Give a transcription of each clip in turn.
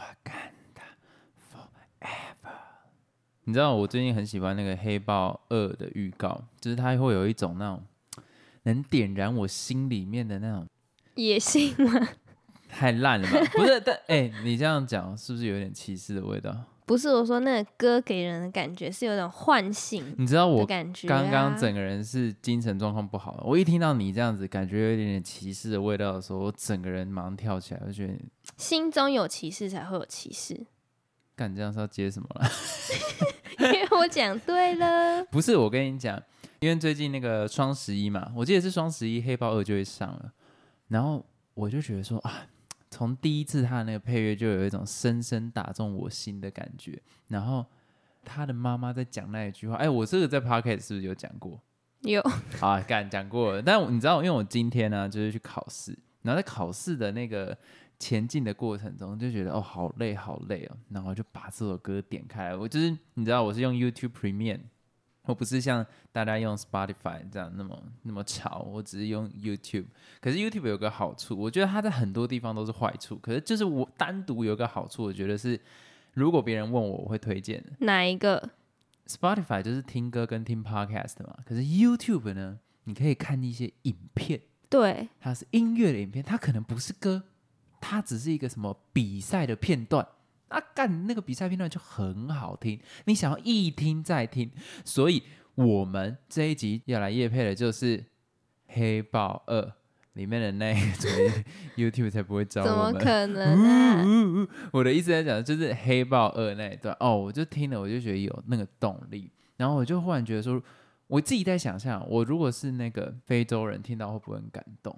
Wakanda forever。你知道我最近很喜欢那个《黑豹二》的预告，就是它会有一种那种能点燃我心里面的那种野性吗？太烂了吧？不是，但哎、你这样讲是不是有点歧视的味道？不是我说那个歌给人的感觉是有种唤醒你知道我感觉、啊。刚刚整个人是精神状况不好，我一听到你这样子，感觉有一点点歧视的味道的时候，我整个人马上跳起来，我就觉得 心中有歧视才会有歧视，干这样是要接什么了？因为我讲对了。不是，我跟你讲，因为最近那个双十一嘛，我记得是双十一，《黑豹二》就会上了，然后我就觉得说啊，从第一次他的那个配乐就有一种深深打中我心的感觉，然后他的妈妈在讲那一句话，哎，我这个在 Pocket 是不是有讲过？有。啊，敢讲过了，但你知道，因为我今天呢就是去考试，然后在考试的那个前进的过程中，就觉得哦好累好累哦，然后就把这首歌点开来，我就是你知道我是用 YouTube Premium，我不是像大家用 Spotify 这样那么那么潮，我只是用 YouTube。可是 YouTube 有个好处，我觉得它在很多地方都是坏处，可是就是我单独有个好处，我觉得是如果别人问我，我会推荐。哪一个？Spotify 就是听歌跟听 Podcast 嘛，可是 YouTube 呢，你可以看一些影片，对，它是音乐的影片，它可能不是歌，它只是一个什么比赛的片段。啊，干那个比赛片段就很好听，你想要一听再听，所以我们这一集要来夜配的就是《黑豹二》里面的那一组 YouTube 才不会找怎么。可能啊？嗯我的意思在讲，就是黑豹二那一段哦，我就听了，我就觉得有那个动力，然后我就忽然觉得说，我自己在想象，我如果是那个非洲人听到会不会很感动？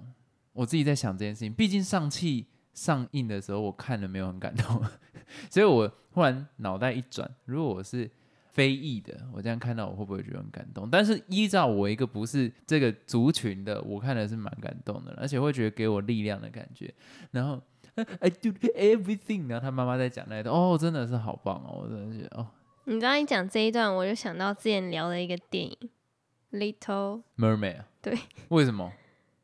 我自己在想这件事情，毕竟上汽上映的时候我看了没有很感动，所以我忽然脑袋一转，如果我是非裔的，我这样看到我会不会觉得很感动？但是依照我一个不是这个族群的，我看的是蛮感动的，而且会觉得给我力量的感觉，然后。I do everything，然后他妈妈在讲那一段，哦，真的是好棒哦，我真的觉得哦你知道你讲这一段，我就想到之前聊的一个电影《Little》，，Mermaid，啊对，为什么？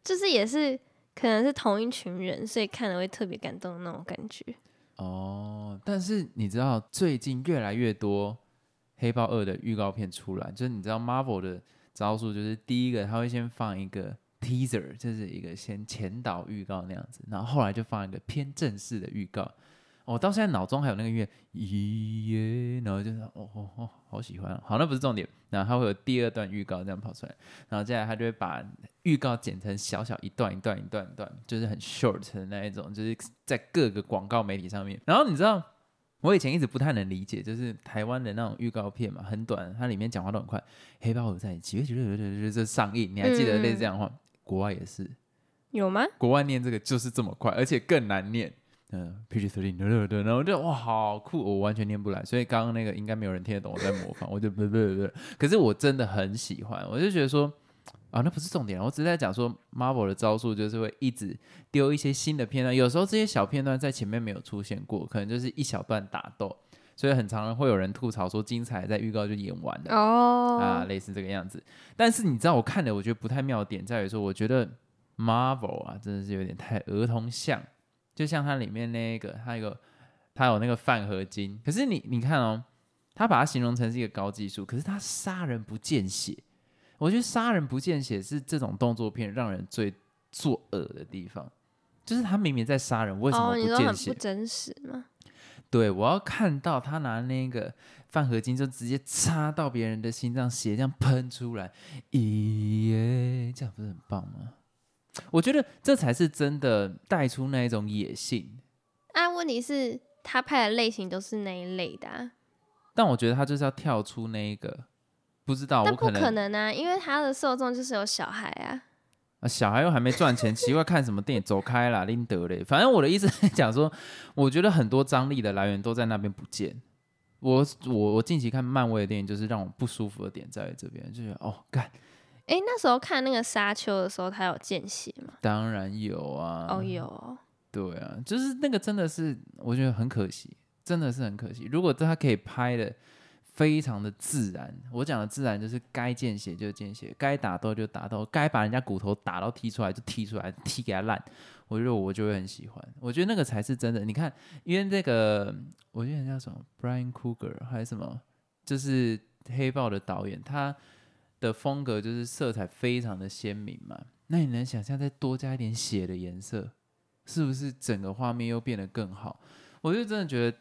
就是也是可能是同一群人，所以看了会特别感动的那种感觉。哦，但是你知道最近越来越多《黑豹二》的预告片出来，就是你知道 Marvel 的招数，就是第一个他会先放一个 teaser，就是一个先前导预告那样子，然后后来就放一个偏正式的预告。我、到现在脑中还有那个音乐，咦耶，然后就是哦哦哦，好喜欢、哦。好，那不是重点，然后它会有第二段预告这样跑出来，然后接下来他就会把预告剪成小小一段一段一段一段，就是很 short 的那一种，就是在各个广告媒体上面。然后你知道，我以前一直不太能理解，就是台湾的那种预告片嘛，很短，它里面讲话都很快。黑豹在几月几日几月就上映，你还记得类似这样的话？国外也是，有吗？国外念这个就是这么快，而且更难念。嗯，PG thirteen，对对对，然后我就哇，好酷，我完全念不来，所以刚刚那个应该没有人听得懂我在模仿，我就不不不不，可是我真的很喜欢，我就觉得说啊，那不是重点，我只是在讲说 Marvel 的招数就是会一直丢一些新的片段，有时候这些小片段在前面没有出现过，可能就是一小段打斗，所以很常会有人吐槽说精彩在预告就演完了。哦，啊，类似这个样子。但是你知道，我看的我觉得不太妙的点在于说，我觉得 Marvel 啊，真的是有点太儿童像，就像它里面那个，它有它有那个饭合金，可是你你看哦，他把它形容成是一个高技术，可是他杀人不见血。我觉得杀人不见血是这种动作片让人最作恶的地方，就是他明明在杀人，为什么不见血？很不真实吗？对，我要看到他拿那个饭合金就直接插到别人的心脏，血这样喷出来，咦耶，这样不是很棒吗？我觉得这才是真的带出那一种野性。啊，问题是他拍的类型都是那一类的、啊，但我觉得他就是要跳出那一个，不知道但不我可能可能啊，因为他的受众就是有小孩啊。啊，小孩又还没赚钱，奇怪看什么电影？走开啦，拎得嘞。反正我的意思是讲说，我觉得很多张力的来源都在那边不见。我我我近期看漫威的电影，就是让我不舒服的点在于这边，就觉得哦，干，诶，那时候看那个沙丘的时候，他有见血吗？当然有啊，哦，有哦对啊，就是那个真的是，我觉得很可惜，真的是很可惜。如果他可以拍的非常的自然。我讲的自然就是该见血就见血，该打斗就打斗，该把人家骨头打到踢出来就踢出来，踢给他烂。我觉得我就会很喜欢，我觉得那个才是真的。你看，因为这个，我觉得叫什么 Brian Cooger 还是什么，就是黑豹的导演，他的风格就是色彩非常的鲜明嘛。那你能想象再多加一点血的颜色，是不是整个画面又变得更好？我就真的觉得，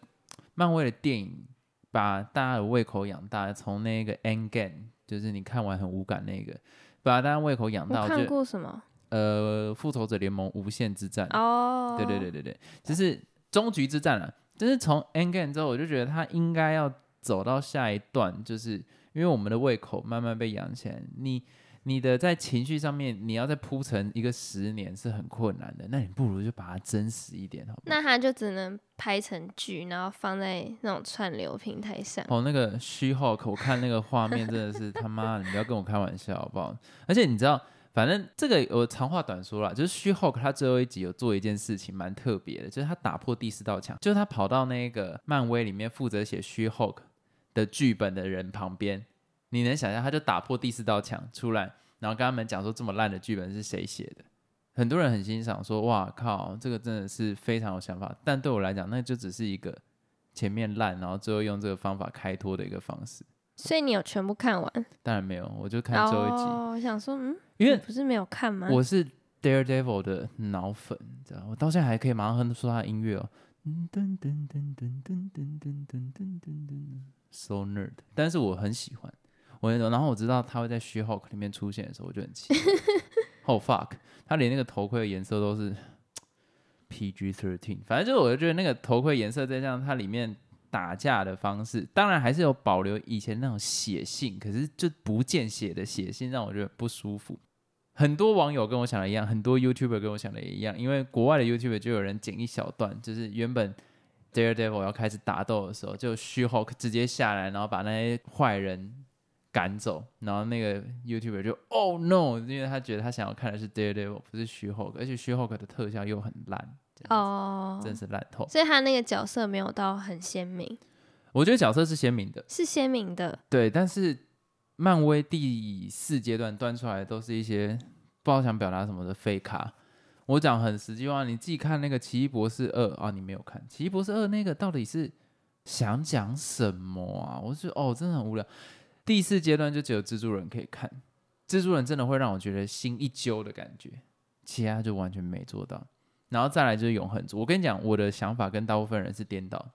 漫威的电影把大家的胃口养大，从那个 Endgame，就是你看完很无感那个，把大家胃口养大。我看过什么？呃，复仇者联盟无限之战哦，对对对对对，就是终局之战了。就是从 Endgame 之后，我就觉得他应该要走到下一段，就是因为我们的胃口慢慢被养起来，你你的在情绪上面，你要再铺成一个十年是很困难的。那你不如就把它真实一点，好不好？那他就只能拍成剧，然后放在那种串流平台上。哦，那个虚号，我看那个画面真的是他妈，你不要跟我开玩笑好不好？而且你知道。反正这个我长话短说了，就是虚 Hulk 他最后一集有做一件事情蛮特别的，就是他打破第四道墙，就是他跑到那个漫威里面负责写虚 Hulk 的剧本的人旁边，你能想象他就打破第四道墙出来，然后跟他们讲说这么烂的剧本是谁写的？很多人很欣赏，说哇靠，这个真的是非常有想法。但对我来讲，那就只是一个前面烂，然后最后用这个方法开脱的一个方式。所以你有全部看完？当然没有，我就看最后一集。我想说，嗯，因为不是没有看吗？我是 Daredevil 的脑粉，你知道我到现在还可以马上哼出他的音乐哦。噔噔噔噔噔噔噔噔噔噔噔，So nerd。但是我很喜欢我，然后我知道他会在 She Hulk 里面出现的时候，我就很气。Oh fuck！他连那个头盔的颜色都是 PG thirteen，反正就是我就觉得那个头盔颜色再像它里面。打架的方式当然还是有保留以前那种血性，可是就不见血的血性让我觉得不舒服。很多网友跟我想的一样，很多 YouTuber 跟我想的也一样，因为国外的 YouTuber 就有人剪一小段，就是原本 Daredevil 要开始打斗的时候，就 She Hulk 直接下来，然后把那些坏人赶走，然后那个 YouTuber 就 Oh no，因为他觉得他想要看的是 Daredevil，不是 She Hulk，而且 She Hulk 的特效又很烂。哦，真是烂透。所以他那个角色没有到很鲜明。我觉得角色是鲜明的，是鲜明的。对，但是漫威第四阶段端出来都是一些不知道想表达什么的废卡。我讲很实际话，你自己看那个《奇异博士二》啊，你没有看《奇异博士二》那个到底是想讲什么啊？我觉得哦，真的很无聊。第四阶段就只有蜘蛛人可以看，蜘蛛人真的会让我觉得心一揪的感觉，其他就完全没做到。然后再来就是永恒族。我跟你讲，我的想法跟大部分人是颠倒。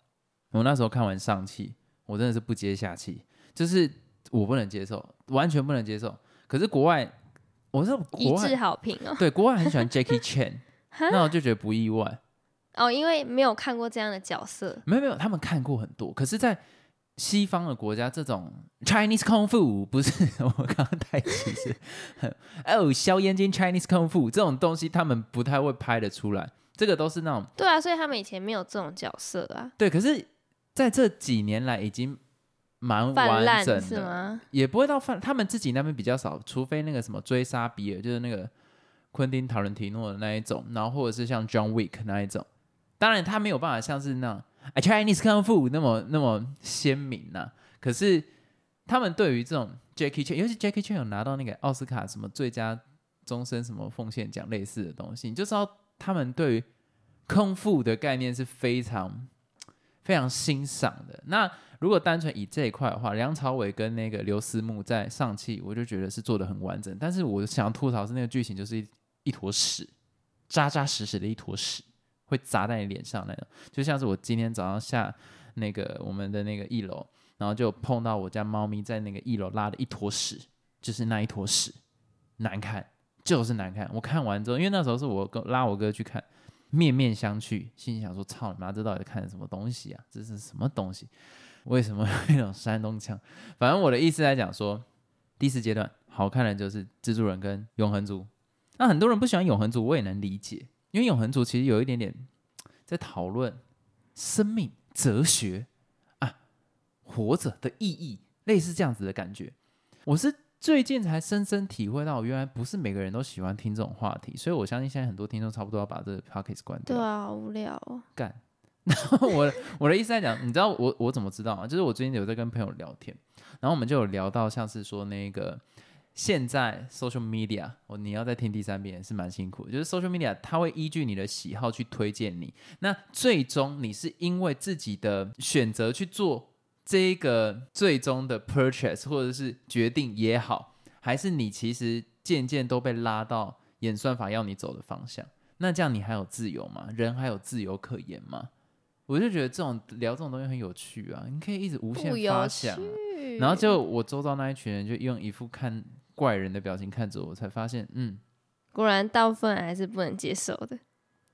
我那时候看完上气，我真的是不接下气，就是我不能接受，完全不能接受。可是国外，我是一致好评哦。对，国外很喜欢 Jackie Chan，那我就觉得不意外。哦，因为没有看过这样的角色。没有没有，他们看过很多。可是，在西方的国家，这种 Chinese Kung Fu 不是我刚刚太歧视。哦，硝烟金 Chinese Kung Fu 这种东西，他们不太会拍的出来。这个都是那种对啊，所以他们以前没有这种角色啊。对，可是在这几年来已经蛮完整的，也不会到泛。他们自己那边比较少，除非那个什么追杀比尔，就是那个昆汀塔伦提诺的那一种，然后或者是像 John Wick 那一种。当然，他没有办法像是那 Chinese Kung Fu 那么那么鲜明呐，可是他们对于这种 Jackie Chan，尤其 Jackie Chan 有拿到那个奥斯卡什么最佳终身什么奉献奖类似的东西，你就知道他们对于空腹的概念是非常非常欣赏的。那如果单纯以这一块的话，梁朝伟跟那个刘思慕在上汽，我就觉得是做的很完整。但是我想吐槽是那个剧情就是一一坨屎，扎扎实实的一坨屎。会砸在你脸上那种，就像是我今天早上下那个我们的那个一楼，然后就碰到我家猫咪在那个一楼拉的一坨屎，就是那一坨屎，难看，就是难看。我看完之后，因为那时候是我跟拉我哥去看，面面相觑，心想说：“操你妈，这到底看什么东西啊？这是什么东西？为什么有那种山东腔？”反正我的意思来讲说，第四阶段好看的就是蜘蛛人跟永恒族。那很多人不喜欢永恒族，我也能理解。因为永恒族其实有一点点在讨论生命哲学啊，活着的意义，类似这样子的感觉。我是最近才深深体会到，原来不是每个人都喜欢听这种话题，所以我相信现在很多听众差不多要把这个 p o c k e t 关掉。对啊，无聊。干，然后我我的意思在讲，你知道我我怎么知道吗？就是我最近有在跟朋友聊天，然后我们就有聊到像是说那个现在 social media，我你要再听第三遍是蛮辛苦的，就是 social media 它会依据你的喜好去推荐你，那最终你是因为自己的选择去做这一个最终的 purchase 或者是决定也好，还是你其实渐渐都被拉到演算法要你走的方向？那这样你还有自由吗？人还有自由可言吗？我就觉得这种聊这种东西很有趣啊，你可以一直无限发想啊、然后就我周遭那一群人就用一副看怪人的表情看着我，才发现，嗯，果然大部分人还是不能接受的。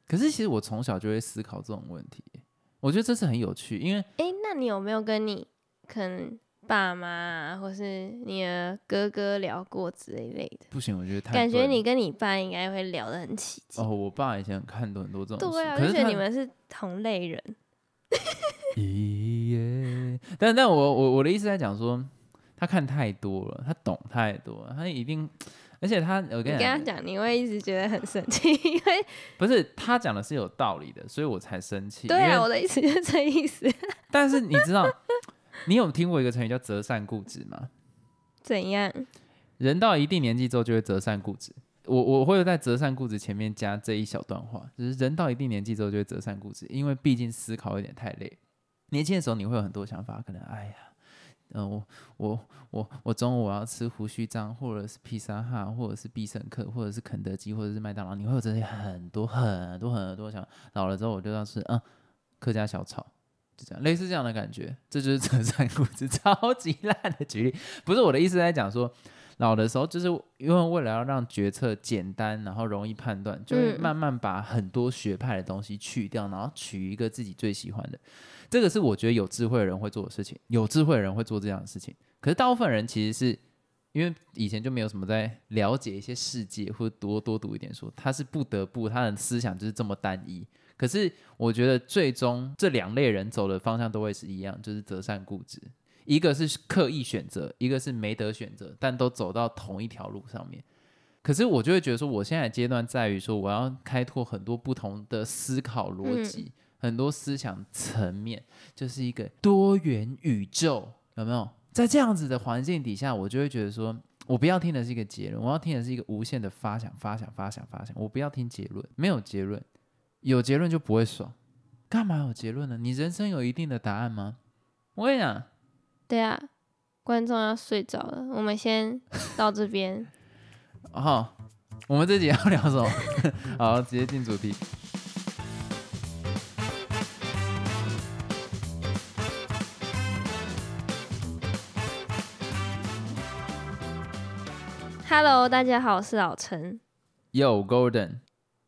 可是其实我从小就会思考这种问题，我觉得这是很有趣，因为诶，那你有没有跟你可能爸妈啊，或是你的哥哥聊过之类类的？不行，我觉得太感觉你跟你爸应该会聊得很起劲。哦，我爸以前看很多很多这种书，对啊，可就是觉得你们是同类人。咦耶！但但我我我的意思在讲说，他看太多了，他懂太多了，他一定，而且他我跟你讲，跟他讲，你会一直觉得很生气，因为不是他讲的是有道理的，所以我才生气。对啊，我的意思就是这意思。但是你知道，你有听过一个成语叫折善固执吗？怎样？人到一定年纪之后就会折善固执。我我会在折善固执前面加这一小段话，就是人到一定年纪之后就会折善固执，因为毕竟思考有点太累。年轻的时候你会有很多想法，可能哎呀，嗯、我我我我中午我要吃胡须章，或者是披萨哈，或者是必胜客，或者是肯德基，或者是麦当劳，你会有这些很多很多很多想。老了之后我就要吃嗯客家小炒，就这样类似这样的感觉，这就是择善固执，超级烂的举例。不是我的意思在讲说，老的时候就是因为为了要让决策简单，然后容易判断，就会嗯慢慢把很多学派的东西去掉，然后取一个自己最喜欢的。这个是我觉得有智慧的人会做的事情，有智慧的人会做这样的事情。可是大部分人其实是因为以前就没有什么在了解一些世界，或者多多读一点书，他是不得不他的思想就是这么单一。可是我觉得最终这两类人走的方向都会是一样，就是择善固执。一个是刻意选择，一个是没得选择，但都走到同一条路上面。可是我就会觉得说，我现在的阶段在于说，我要开拓很多不同的思考逻辑，很多思想层面，就是一个多元宇宙，有没有？在这样子的环境底下，我就会觉得说，我不要听的是一个结论，我要听的是一个无限的发想、发想、发想、发想。我不要听结论，没有结论，有结论就不会爽。干嘛有结论呢？你人生有一定的答案吗？我跟你讲，对啊，观众要睡着了，我们先到这边。好，我们这集要聊什么？好，直接进主题。Hello，大家好，我是老陈。Yo Golden，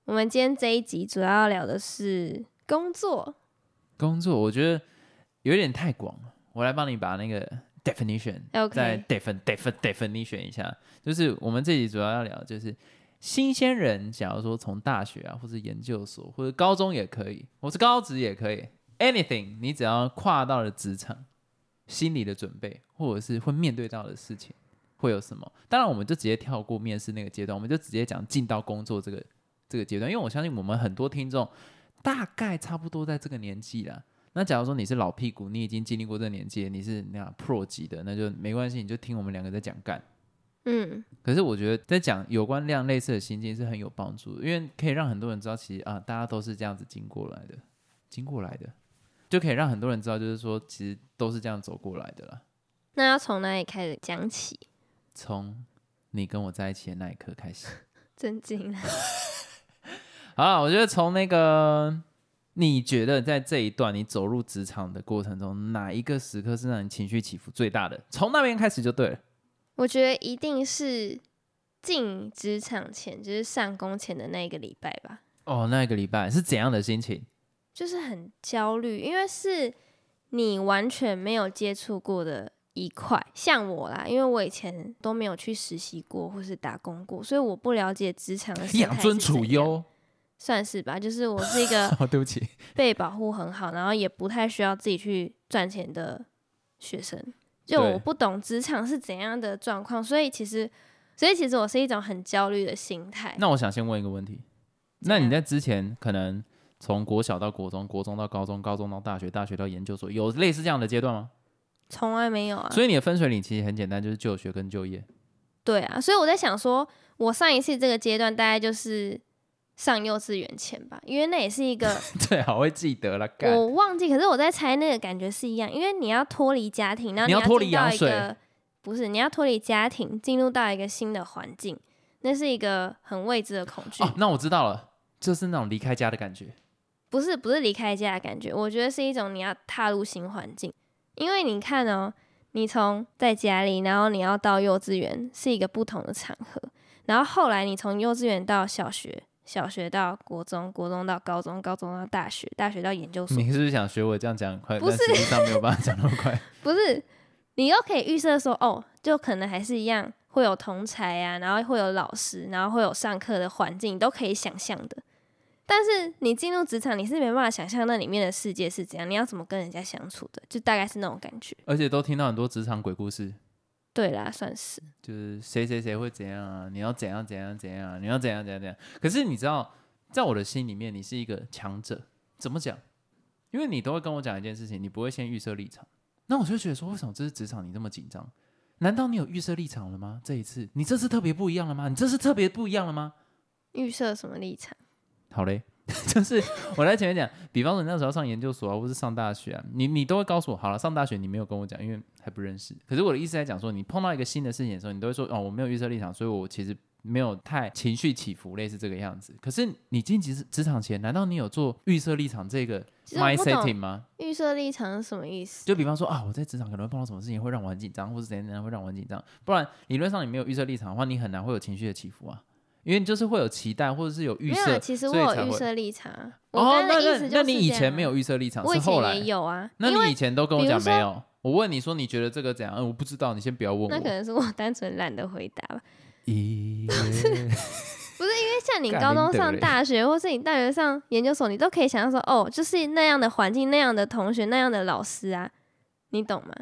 我们今天这一集主要要聊的是工作。工作我觉得有点太广了，我来帮你把那个 definition 再 defin defin definition 一下。就是我们这集主要要聊的就是新鲜人，假如说从大学啊，或者研究所，或者高中也可以，或是高职也可以，anything，你只要跨到了职场，心理的准备，或者是会面对到的事情。会有什么？当然，我们就直接跳过面试那个阶段，我们就直接讲进到工作这个这个阶段，因为我相信我们很多听众大概差不多在这个年纪啦。那假如说你是老屁股，你已经经历过这个年纪，你是那样 pro 级的，那就没关系，你就听我们两个在讲干。嗯，可是我觉得在讲有关量类似的心境是很有帮助的，因为可以让很多人知道，其实啊，大家都是这样子经过来的，经过来的，就可以让很多人知道，就是说其实都是这样走过来的啦。那要从哪里开始讲起？从你跟我在一起的那一刻开始。震惊了。好了，我觉得从那个，你觉得在这一段你走入职场的过程中，哪一个时刻是让你情绪起伏最大的？从那边开始就对了。我觉得一定是进职场前，就是上工前的那一个礼拜吧，哦，那一个礼拜是怎样的心情？就是很焦虑，因为是你完全没有接触过的一块。像我啦，因为我以前都没有去实习过或是打工过，所以我不了解职场的养尊处优。算是吧。就是我是一个哦，对不起。被保护很好，然后也不太需要自己去赚钱的学生。就我不懂职场是怎样的状况，所以其实，所以其实我是一种很焦虑的心态。那我想先问一个问题：那你在之前可能从国小到国中，国中到高中，高中到大学，大学到研究所，有类似这样的阶段吗？从来没有啊。所以你的分水岭其实很简单，就是就学跟就业。对啊，所以我在想说，我上一次这个阶段大概就是上幼稚园前吧，因为那也是一个 对，好会记得了。干我忘记，可是我在猜那个感觉是一样，因为你要脱离家庭，然后你要脱离到一个不是你要脱离家庭，进入到一个新的环境，那是一个很未知的恐惧。哦，那我知道了，就是那种离开家的感觉。不是不是离开家的感觉，我觉得是一种你要踏入新环境，因为你看哦，你从在家里，然后你要到幼稚园是一个不同的场合，然后后来你从幼稚园到小学，小学到国中，国中到高中，高中到大学，大学到研究所，你是不是想学我这样讲很快？不是实际上没有办法讲那么快。不是你又可以预设说，哦，就可能还是一样会有同才啊，然后会有老师，然后会有上课的环境，你都可以想象的。但是你进入职场，你是没办法想象那里面的世界是怎样，你要怎么跟人家相处的，就大概是那种感觉。而且都听到很多职场鬼故事，对啦，算是就是谁谁谁会怎样啊，你要怎样怎样怎样啊，你要怎样怎样怎样。可是你知道，在我的心里面，你是一个强者。怎么讲？因为你都会跟我讲一件事情，你不会先预设立场。那我就觉得说，为什么这是职场你这么紧张？难道你有预设立场了吗？这一次，你这次特别不一样了吗？你这次特别不一样了吗？预设什么立场？好嘞，就是我在前面讲，比方说你那时候上研究所啊，或是上大学啊，你你都会告诉我，好了，上大学你没有跟我讲，因为还不认识。可是我的意思在讲说，你碰到一个新的事情的时候，你都会说，哦，我没有预设立场，所以我其实没有太情绪起伏，类似这个样子。可是你进职职场前，难道你有做预设立场这个其实我 mind setting 吗？预设立场是什么意思？就比方说啊，我在职场可能会碰到什么事情会让我很紧张，或是怎样怎样会让我很紧张。不然理论上你没有预设立场的话，你很难会有情绪的起伏啊，因为你就是会有期待或者是有预没有啊，设。其实我有预设立场哦，那刚刚的意思那就是那你以前没有预设立场，我以是后来前也有啊，那你以前都跟我讲没有？我问你说你觉得这个怎样？嗯，我不知道，你先不要问我。那可能是我单纯懒得回答吧。咦，不是因为像你 高中上大学，或是你大学上研究所，你都可以想象说，哦，就是那样的环境、那样的同学、那样的老师啊，你懂吗？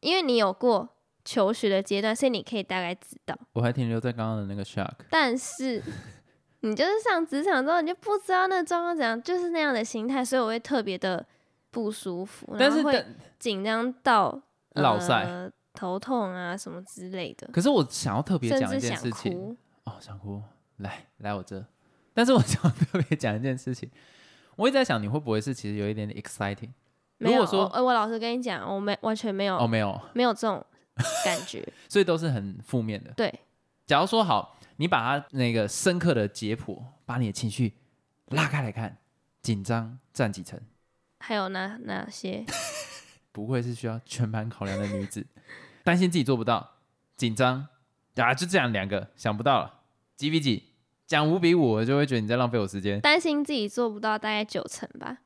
因为你有过求学的阶段，所以你可以大概知道。我还停留在刚刚的那个 shock。但是 你就是上职场之后，你就不知道那个状况怎样，就是那样的心态，所以我会特别的不舒服，但是会紧张到老塞呃、头痛啊什么之类的，可是我想要特别讲一件事情。哦，想哭，来来我这。但是我 想要特别讲一件事情，我一直在想你会不会是其实有一点点 exciting？没有，如果说我呃，我老实跟你讲，我没完全没有、哦，没有，没有这种 感觉。所以都是很负面的。对，假如说好，你把它那个深刻的解剖，把你的情绪拉开来看，紧张占几成？还有哪哪些？不会是需要全盘考量的女子，担心自己做不到，紧张啊，就这样两个想不到了，几比几？讲五比五，我就会觉得你在浪费我时间。担心自己做不到，大概九成吧。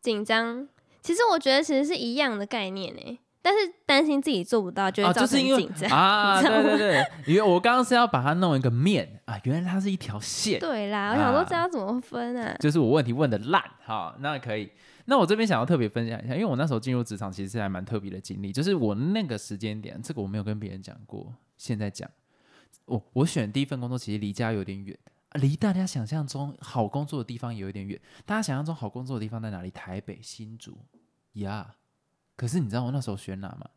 紧张，其实我觉得其实是一样的概念呢。但是担心自己做不到，就啊，会造成就是因为紧张。啊，对对对，因为我刚刚是要把它弄一个面啊，原来它是一条线，对啦，我想说啊这要怎么分啊？就是我问题问的烂，好，那可以。那我这边想要特别分享一下，因为我那时候进入职场其实是还蛮特别的经历，就是我那个时间点，这个我没有跟别人讲过，现在讲，我我选第一份工作其实离家有点远，啊离大家想象中好工作的地方也有点远。大家想象中好工作的地方在哪里？台北、新竹呀。可是你知道我那时候选哪吗？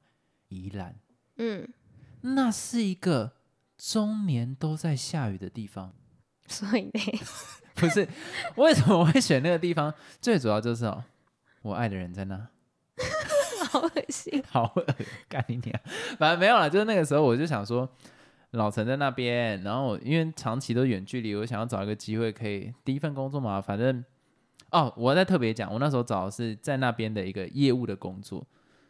宜兰，嗯，那是一个终年都在下雨的地方。所以呢，不是，为什么我会选那个地方？最主要就是哦，我爱的人在那，好恶心。好恶，干你娘！反正没有了，就是那个时候我就想说，老陈在那边，然后我因为长期都远距离，我想要找一个机会可以第一份工作嘛，反正哦，我在特别讲，我那时候找的是在那边的一个业务的工作，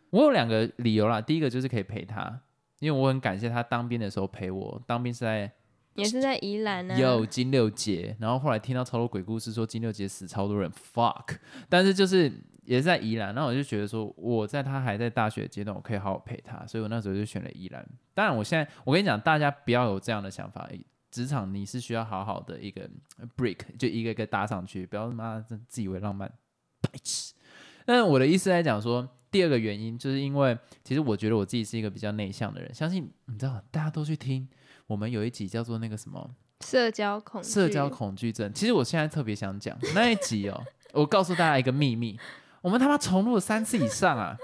我有两个理由啦，第一个就是可以陪他。因为我很感谢他当兵的时候陪我，当兵是在也是在宜兰啊。有金六杰，然后后来听到超多鬼故事，说金六杰死超多人，fuck。但是就是也是在宜兰，那我就觉得说，我在他还在大学阶段，我可以好好陪他，所以我那时候就选了宜兰。当然，我现在我跟你讲，大家不要有这样的想法，职场你是需要好好的一个 break，就一个一个搭上去，不要他妈的自以为浪漫，白痴。但我的意思来讲说，第二个原因就是因为，其实我觉得我自己是一个比较内向的人，相信你知道，大家都去听我们有一集叫做那个什么。社交恐，社交恐惧症，其实我现在特别想讲那一集哦，我告诉大家一个秘密，我们他妈重录了三次以上啊！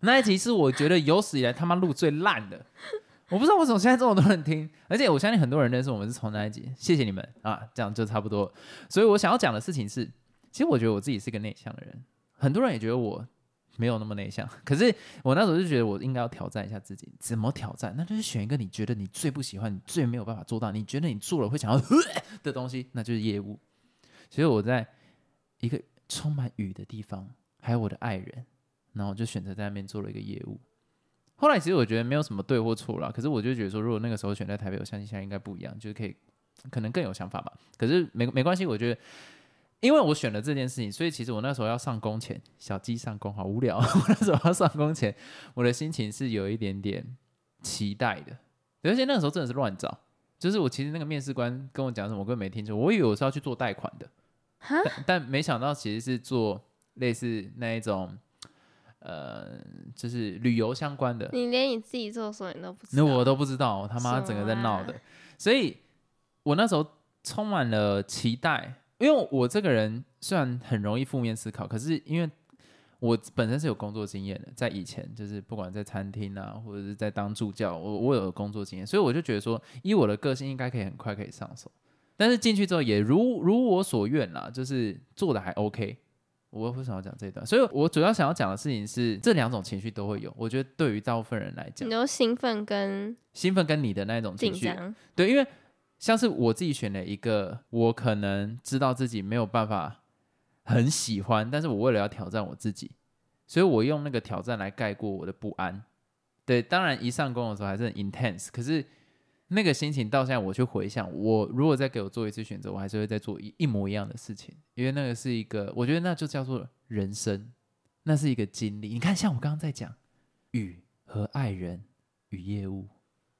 那一集是我觉得有史以来他妈录最烂的。我不知道为什么现在这么多人听，而且我相信很多人认识我们是从那一集。谢谢你们啊，这样就差不多。所以我想要讲的事情是，其实我觉得我自己是个内向的人，很多人也觉得我没有那么内向。可是我那时候就觉得我应该要挑战一下自己，怎么挑战？那就是选一个你觉得你最不喜欢、你最没有办法做到、你觉得你做了会想要 的东西，那就是业务。所以我在一个充满雨的地方，还有我的爱人，然后就选择在那边做了一个业务。后来其实我觉得没有什么对或错啦，可是我就觉得说，如果那个时候选在台北，我相信现在应该不一样，就是可以可能更有想法吧。可是没没关系，我觉得因为我选了这件事情，所以其实我那时候要上工前，小鸡上工好无聊。我那时候要上工前，我的心情是有一点点期待的，而且那个时候真的是乱找，就是我其实那个面试官跟我讲什么，我根本没听清，我以为我是要去做贷款的，但没想到其实是做类似那一种。呃，就是旅游相关的，你连你自己做什么你都不知道，那我都不知道，他妈整个在闹的，所以我那时候充满了期待，因为我这个人虽然很容易负面思考，可是因为我本身是有工作经验的，在以前就是不管在餐厅啊，或者是在当助教，我我有工作经验，所以我就觉得说，以我的个性应该可以很快可以上手，但是进去之后也如如我所愿啦，就是做的还 OK。我为什么要讲这段？所以我主要想要讲的事情是，这两种情绪都会有。我觉得对于大部分人来讲，你都兴奋跟兴奋跟你的那种情绪，对，因为像是我自己选了一个，我可能知道自己没有办法很喜欢，但是我为了要挑战我自己，所以我用那个挑战来盖过我的不安。对，当然一上工的时候还是很 intense，可是。那个心情到现在，我去回想，我如果再给我做一次选择，我还是会再做一一模一样的事情，因为那个是一个，我觉得那就叫做人生，那是一个经历。你看，像我刚刚在讲雨和爱人与业务，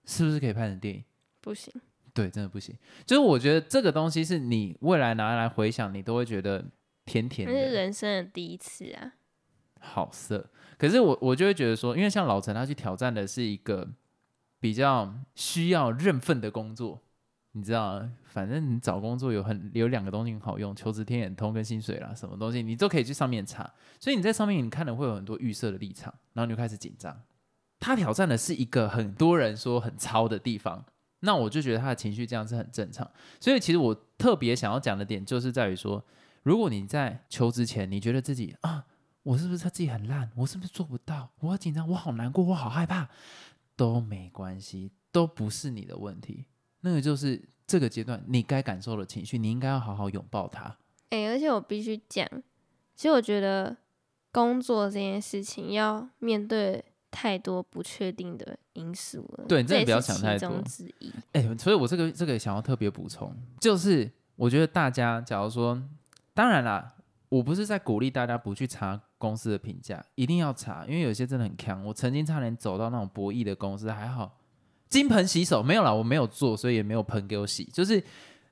是不是可以拍成电影？不行，对，真的不行。就是我觉得这个东西是你未来拿来回想，你都会觉得甜甜的。那是人生的第一次啊，好色。可是我我就会觉得说，因为像老陈他去挑战的是一个。比较需要认份的工作，你知道，反正你找工作有很有两个东西很好用，求职天眼通跟薪水啦，什么东西你都可以去上面查。所以你在上面你看了会有很多预设的立场，然后你就开始紧张。他挑战的是一个很多人说很糙的地方，那我就觉得他的情绪这样是很正常。所以其实我特别想要讲的点就是在于说，如果你在求职前你觉得自己啊，我是不是他自己很烂，我是不是做不到，我紧张，我好难过，我好害怕。都没关系，都不是你的问题。那个就是这个阶段你该感受的情绪，你应该要好好拥抱它。哎，而且我必须讲，其实我觉得工作这件事情要面对太多不确定的因素了。对，这不要想太多。之一。哎，所以我这个这个想要特别补充，就是我觉得大家，假如说，当然啦。我不是在鼓励大家不去查公司的评价，一定要查，因为有些真的很强。我曾经差点走到那种博弈的公司，还好金盆洗手没有啦，我没有做，所以也没有盆给我洗，就是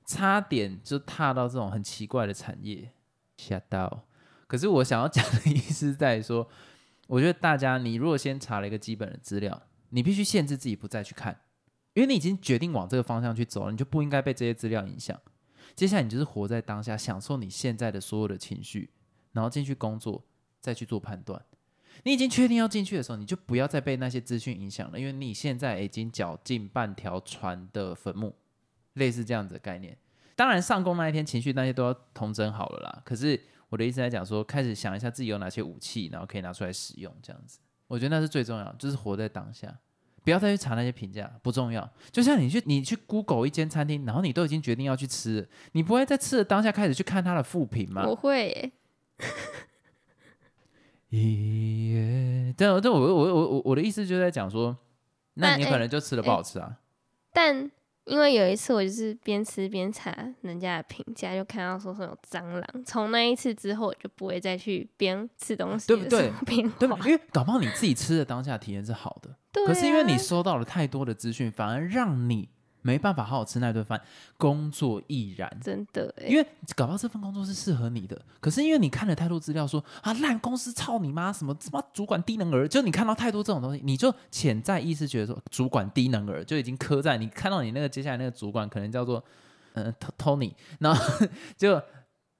差点就踏到这种很奇怪的产业，吓到。可是我想要讲的意思在说，我觉得大家，你如果先查了一个基本的资料，你必须限制自己不再去看，因为你已经决定往这个方向去走了，你就不应该被这些资料影响。接下来你就是活在当下，享受你现在的所有的情绪，然后进去工作，再去做判断。你已经确定要进去的时候，你就不要再被那些资讯影响了，因为你现在已经脚进半条船的坟墓，类似这样子的概念。当然上工那一天情绪那些都要通整好了啦。可是我的意思在讲说，开始想一下自己有哪些武器，然后可以拿出来使用，这样子，我觉得那是最重要，就是活在当下。不要再去查那些评价，不重要。就像你去你去 Google 一间餐厅，然后你都已经决定要去吃，你不会在吃的当下开始去看它的副评吗？不会。耶，但但我我我我我的意思就在讲说，那你可能就吃的不好吃啊。但因为有一次我就是边吃边查人家的评价，就看到说是有蟑螂。从那一次之后，我就不会再去边吃东西，对不对？对吧？因为搞不好你自己吃的当下体验是好的，可是因为你收到了太多的资讯，反而让你。没办法好好吃那顿饭，工作亦然。真的，因为搞到这份工作是适合你的，可是因为你看了太多资料，说啊烂公司操你妈，什么什么主管低能儿，就你看到太多这种东西，你就潜在意识觉得说主管低能儿就已经刻在你看到你那个接下来那个主管可能叫做嗯 Tony，然后就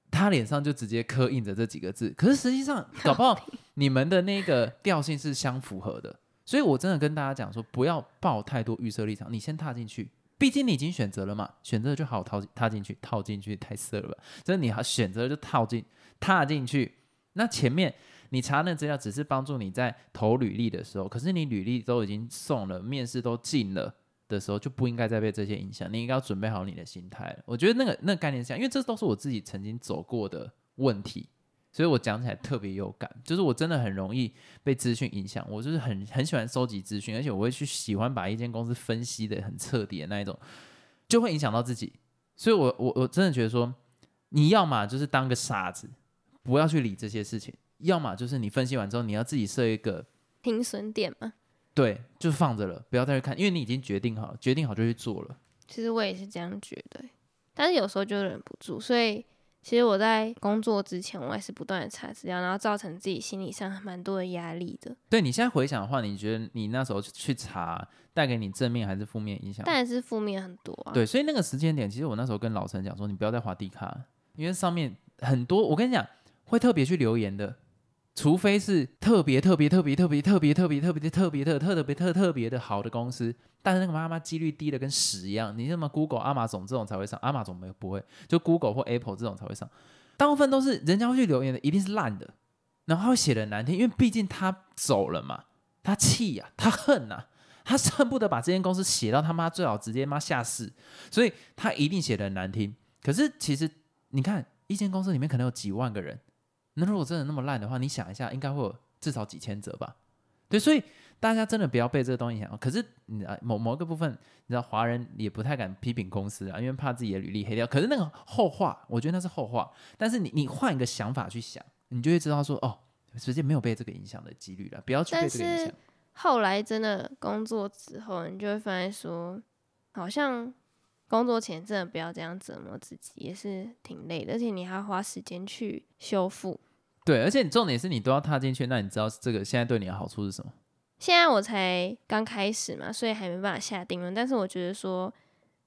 他脸上就直接刻印着这几个字。可是实际上，搞不好你们的那个调性是相符合的。所以我真的跟大家讲说，不要抱太多预设立场，你先踏进去。毕竟你已经选择了嘛，选择就好套踏进去，套进去太色了吧？就是你好选择就套进踏进去。那前面你查那资料只是帮助你在投履历的时候，可是你履历都已经送了，面试都进了的时候，就不应该再被这些影响。你应该要准备好你的心态。我觉得那个那个概念是这样，因为这都是我自己曾经走过的问题。所以我讲起来特别有感，就是我真的很容易被资讯影响，我就是很很喜欢收集资讯，而且我会去喜欢把一间公司分析的很彻底的那一种，就会影响到自己。所以我我我真的觉得说，你要么就是当个傻子，不要去理这些事情；要么就是你分析完之后，你要自己设一个停损点嘛。对，就放着了，不要再去看，因为你已经决定好，决定好就去做了。其实我也是这样觉得，但是有时候就忍不住，所以。其实我在工作之前，我也是不断的查资料，然后造成自己心理上蛮多的压力的。对你现在回想的话，你觉得你那时候去查带给你正面还是负面影响？当然是负面很多啊。对，所以那个时间点，其实我那时候跟老陈讲说，你不要再滑地卡，因为上面很多，我跟你讲会特别去留言的。除非是特别特别特别特别特别特别特别的特别特特别特特别的好的公司，但是那个妈妈几率低的跟屎一样。你什么 Google、阿玛总这种才会上，阿玛总没不会，就 Google 或 Apple 这种才会上。大部分都是人家会去留言的，一定是烂的，然后写的难听，因为毕竟他走了嘛，他气呀，他恨呐，他恨不得把这间公司写到他妈最好直接妈下市，所以他一定写的难听。可是其实你看，一间公司里面可能有几万个人。那如果真的那么烂的话，你想一下，应该会有至少几千折吧？对，所以大家真的不要被这个东西影响。可是你啊，某某个部分，你知道，华人也不太敢批评公司啊，因为怕自己的履历黑掉。可是那个后话，我觉得那是后话。但是你你换一个想法去想，你就会知道说，哦，直接没有被这个影响的几率了。不要去被这个影响。后来真的工作之后，你就会发现说，好像工作前真的不要这样折磨自己，也是挺累的，而且你还要花时间去修复。对，而且你重点是你都要踏进去，那你知道这个现在对你的好处是什么？现在我才刚开始嘛，所以还没办法下定论。但是我觉得说，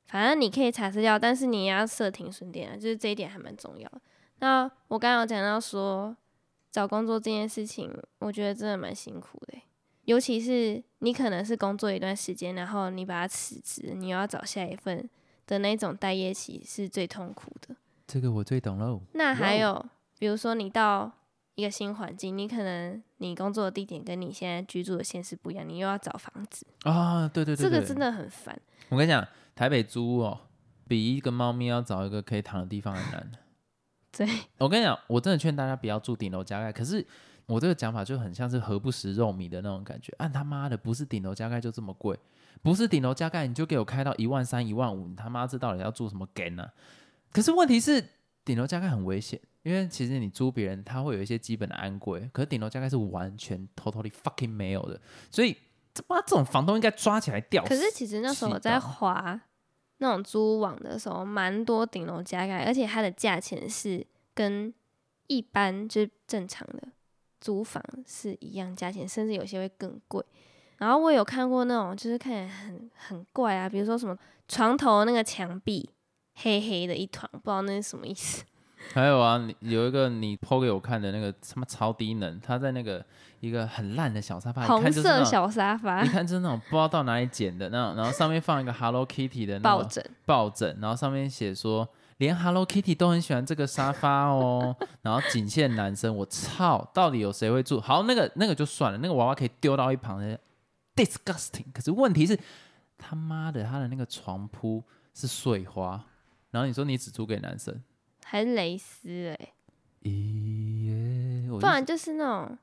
反正你可以查资料，但是你也要设停损点啊，就是这一点还蛮重要的。那我刚刚讲到说，找工作这件事情，我觉得真的蛮辛苦的，尤其是你可能是工作一段时间，然后你把它辞职，你又要找下一份的那种待业期是最痛苦的。这个我最懂喽。那还有，比如说你到一个新环境，你可能你工作的地点跟你现在居住的现实不一样，你又要找房子啊，对对对，这个真的很烦。我跟你讲，台北租哦，比一个猫咪要找一个可以躺的地方还难。对，我跟你讲，我真的劝大家不要住顶楼加盖。可是我这个讲法就很像是何不食肉糜的那种感觉。按他妈的，不是顶楼加盖就这么贵，不是顶楼加盖你就给我开到一万三、一万五，你他妈这到底要住什么 g 呢？可是问题是，顶楼加盖很危险。因为其实你租别人，他会有一些基本的安规，可是顶楼加盖是完全 totally fucking 没有的，所以这妈这种房东应该抓起来吊。可是其实那时候我在划那种租网的时候，蛮多顶楼加盖，而且它的价钱是跟一般就是正常的租房是一样价钱，甚至有些会更贵。然后我有看过那种就是看起来很很怪啊，比如说什么床头那个墙壁黑黑的一团，不知道那是什么意思。还有啊，你有一个你剖给我看的那个什么超低能，他在那个一个很烂的小沙发，红色小沙发，你看就是那种不知道到哪里捡的那种，然后上面放一个 Hello Kitty 的抱枕，抱枕，然后上面写说连 Hello Kitty 都很喜欢这个沙发哦，然后仅限男生，我操，到底有谁会住？好，那个那个就算了，那个娃娃可以丢到一旁的，disgusting。可是问题是他妈的，他的那个床铺是碎花，然后你说你只租给男生。还是蕾丝哎，不然就是那种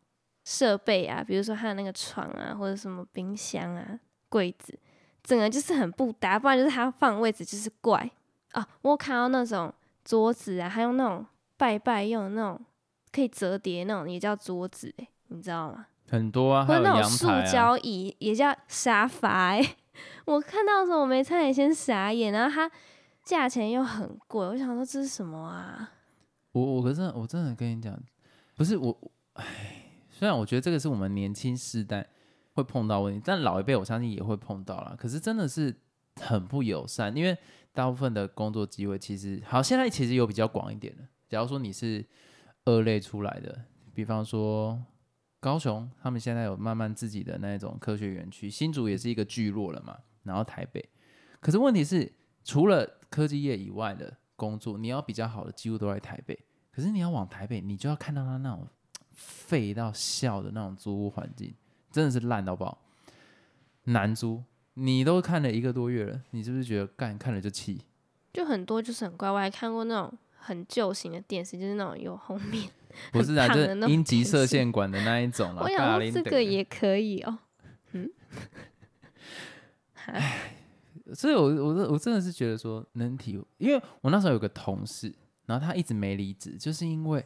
设备啊，比如说他的那个床啊，或者什么冰箱啊、柜子，整个就是很不搭。不然就是他放位置就是怪啊。我看到那种桌子啊，还有那种拜拜用的那种可以折叠那种，也叫桌子哎，你知道吗？很多啊，或者那种塑胶椅也叫沙发哎。我看到的时候，我没差点先傻眼，然后他。价钱又很贵，我想说这是什么啊？我我可是我真的跟你讲，不是我，哎，虽然我觉得这个是我们年轻世代会碰到问题，但老一辈我相信也会碰到啦。可是真的是很不友善，因为大部分的工作机会其实好，现在其实有比较广一点的，假如说你是二类出来的，比方说高雄，他们现在有慢慢自己的那一种科学园区，新竹也是一个聚落了嘛，然后台北，可是问题是，除了科技业以外的工作，你要比较好的，几乎都在台北。可是你要往台北，你就要看到他那种废到笑的那种租屋环境，真的是烂到爆，难租。你都看了一个多月了，你是不是觉得干看了就气？就很多就是很怪，我还看过那种很旧型的电视，就是那种有后面不是啊，就是阴极射线管的那一种啦。我想这个也可以哦。嗯，所以我我真我真的是觉得说能体，因为我那时候有个同事，然后他一直没离职，就是因为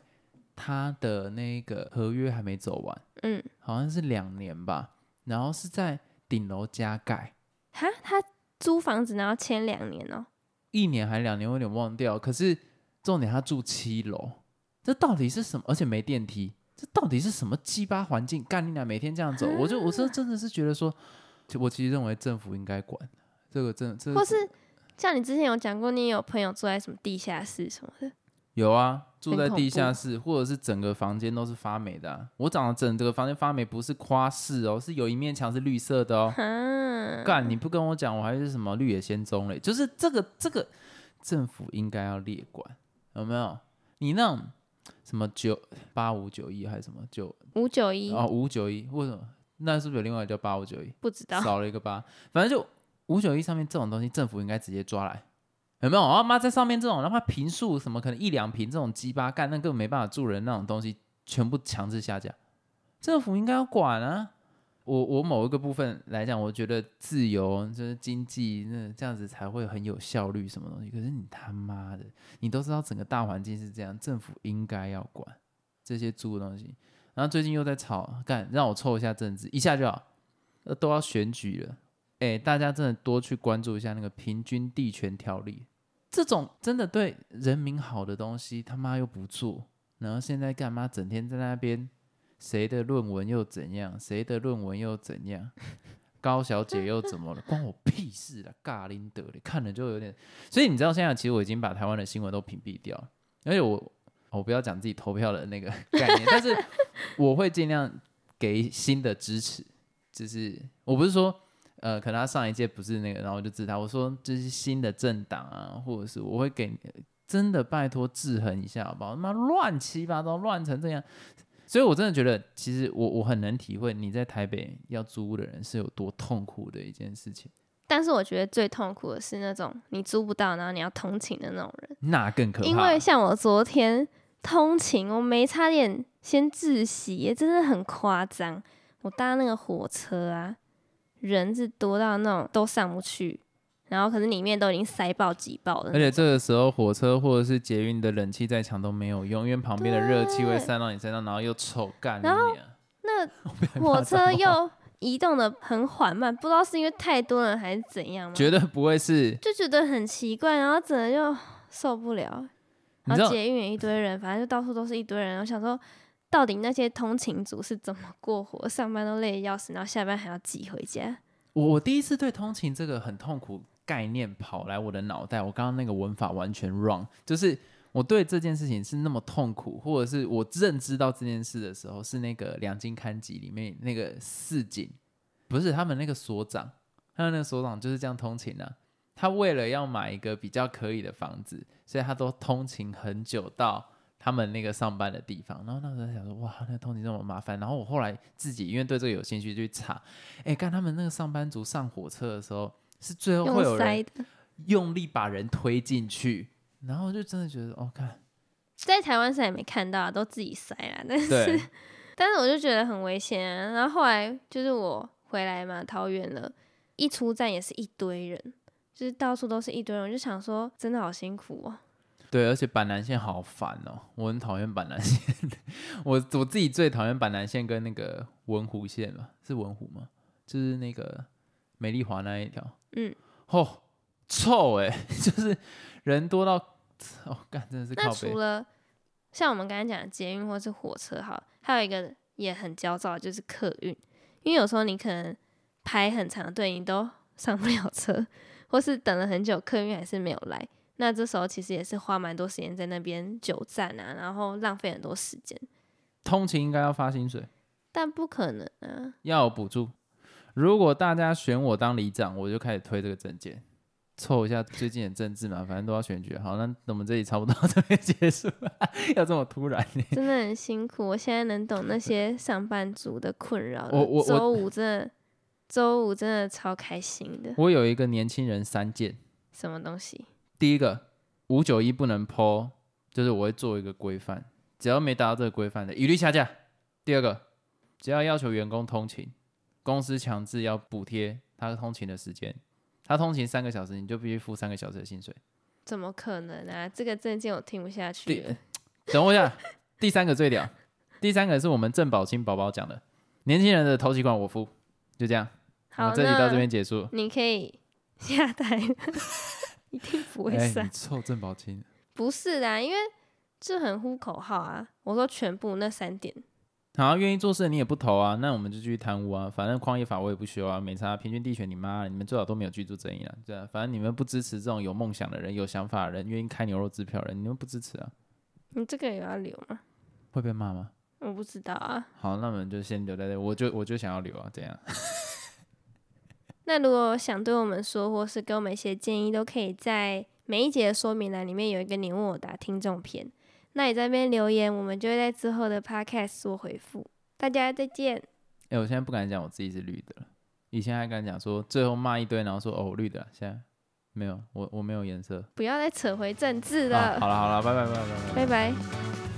他的那个合约还没走完，嗯，好像是两年吧，然后是在顶楼加盖，哈，他租房子然后签两年哦，一年还两年，我有点忘掉。可是重点他住七楼，这到底是什么？而且没电梯，这到底是什么鸡巴环境？干你俩每天这样走，我就我是真的是觉得说，就我其实认为政府应该管这个，真这个或是像你之前有讲过，你有朋友住在什么地下室什么的，有啊，住在地下室，或者是整个房间都是发霉的啊、我长得整这个房间发霉，不是夸饰哦，是有一面墙是绿色的哦。哈，干，你不跟我讲，我还是什么绿野仙踪嘞？就是这个这个政府应该要列管，有没有？你那种什么九八五九一还是什么九五九一哦五九一，为什么？那是不是有另外一个叫八五九一？不知道，少了一个八，反正就五九一上面这种东西，政府应该直接抓来，有没有？啊妈在上面这种，哪怕平数什么可能一两平这种鸡巴干，那根本没办法住人那种东西，全部强制下架，政府应该要管啊。我我某一个部分来讲，我觉得自由就是经济，那这样子才会很有效率，什么东西？可是你他妈的，你都知道整个大环境是这样，政府应该要管这些租的东西。然后最近又在吵，干让我凑一下政治，一下就好，呃都要选举了。哎，大家真的多去关注一下那个平均地权条例，这种真的对人民好的东西，他妈又不做，然后现在干嘛整天在那边谁的论文又怎样，谁的论文又怎样，高小姐又怎么了，关我屁事了，尬林德的，看了就有点。所以你知道现在其实我已经把台湾的新闻都屏蔽掉了，而且我我不要讲自己投票的那个 概念，但是我会尽量给新的支持，就是我不是说。呃，可能他上一届不是那个，然后我就知道，我说这是新的政党啊，或者是我会给你真的拜托制衡一下，好不好？他妈乱七八糟，乱成这样，所以我真的觉得，其实我我很能体会你在台北要租屋的人是有多痛苦的一件事情，但是我觉得最痛苦的是那种你租不到，然后你要通勤的那种人。那更可怕。因为像我昨天通勤，我没差点先窒息，真的很夸张。我搭那个火车啊，人是多到那种都上不去，然后可是里面都已经塞爆挤爆了而。且这个时候火车或者是捷运的冷气再强都没有用，因为旁边的热气会对散到你身上，然后又臭干你然后。那火车又移动的很缓慢，不知道是因为太多人还是怎样吗？绝对不会是，就觉得很奇怪，然后整个就受不了。然后捷运也一堆人，反正就到处都是一堆人。我想说，到底那些通勤族是怎么过活？上班都累得要死，然后下班还要挤回家。我我第一次对通勤这个很痛苦概念跑来我的脑袋，我刚刚那个文法完全 wrong，就是我对这件事情是那么痛苦，或者是我认知到这件事的时候，是那个《两金刊集》里面那个市井，不是他们那个所长，他们那个所长就是这样通勤啊。他为了要买一个比较可以的房子，所以他都通勤很久到他们那个上班的地方。然后那时候在想说，哇，那通勤这么麻烦。然后我后来自己因为对这个有兴趣，就去查，哎，看他们那个上班族上火车的时候，是最后会有人的，用力把人推进去，然后就真的觉得，哦，看，在台湾是也没看到、啊，都自己塞啦。但是，但是我就觉得很危险啊。然后后来就是我回来嘛，桃园了，一出站也是一堆人，就是到处都是一堆人，我就想说，真的好辛苦哦。对，而且板南线好烦哦，我很讨厌板南线。我我自己最讨厌板南线跟那个文湖线嘛，是文湖吗？就是那个美丽华那一条。嗯，哦，臭哎、就是人多到，哦，干真的是那靠背。除了像我们刚才讲的捷运或是火车，好，还有一个也很焦躁，就是客运，因为有时候你可能排很长的队，你都上不了车，或是等了很久，客运还是没有来，那这时候其实也是花蛮多时间在那边久站啊，然后浪费很多时间。通勤应该要发薪水，但不可能啊！要有补助。如果大家选我当里长，我就开始推这个证件，凑一下最近的政治嘛，反正都要选举。好，那我们这里差不多 这边结束了，要这么突然？真的很辛苦。我现在能懂那些上班族的困扰。我我周五真的，周五真的超开心的。我有一个年轻人三件，什么东西？第一个，五九一不能抛，就是我会做一个规范，只要没达到这个规范的，一律下架。第二个，只要要求员工通勤。公司强制要补贴他通勤的时间，他通勤三个小时，你就必须付三个小时的薪水。怎么可能啊？这个证件我听不下去了。等我一下，第三个最屌，第三个是我们郑宝清宝宝讲的，年轻人的头期款我付，就这样。好，这里到这边结束。你可以下台，一定不会删。臭郑宝清？不是的，因为这很呼口号啊。我说全部那三点。好，愿意做事的你也不投啊，那我们就继续贪污啊。反正矿业法我也不修啊，没差。平均地权你妈，你们最好都没有居住争议啊。对啊，反正你们不支持这种有梦想的人、有想法的人、愿意开牛肉支票的人，你们不支持啊。你这个也要留吗？会被骂吗？我不知道啊。好，那我们就先留在这。我就我就想要留啊，这样。那如果想对我们说，或是给我们一些建议，都可以在每一节的说明栏里面有一个你问我答听众篇。那你在那边留言，我们就会在之后的 podcast 做回复。大家再见。哎，我现在不敢讲我自己是绿的了，以前还敢讲说最后骂一堆，然后说哦绿的，现在没有，我我没有颜色。不要再扯回政治了。好了好了，拜拜拜拜拜拜拜。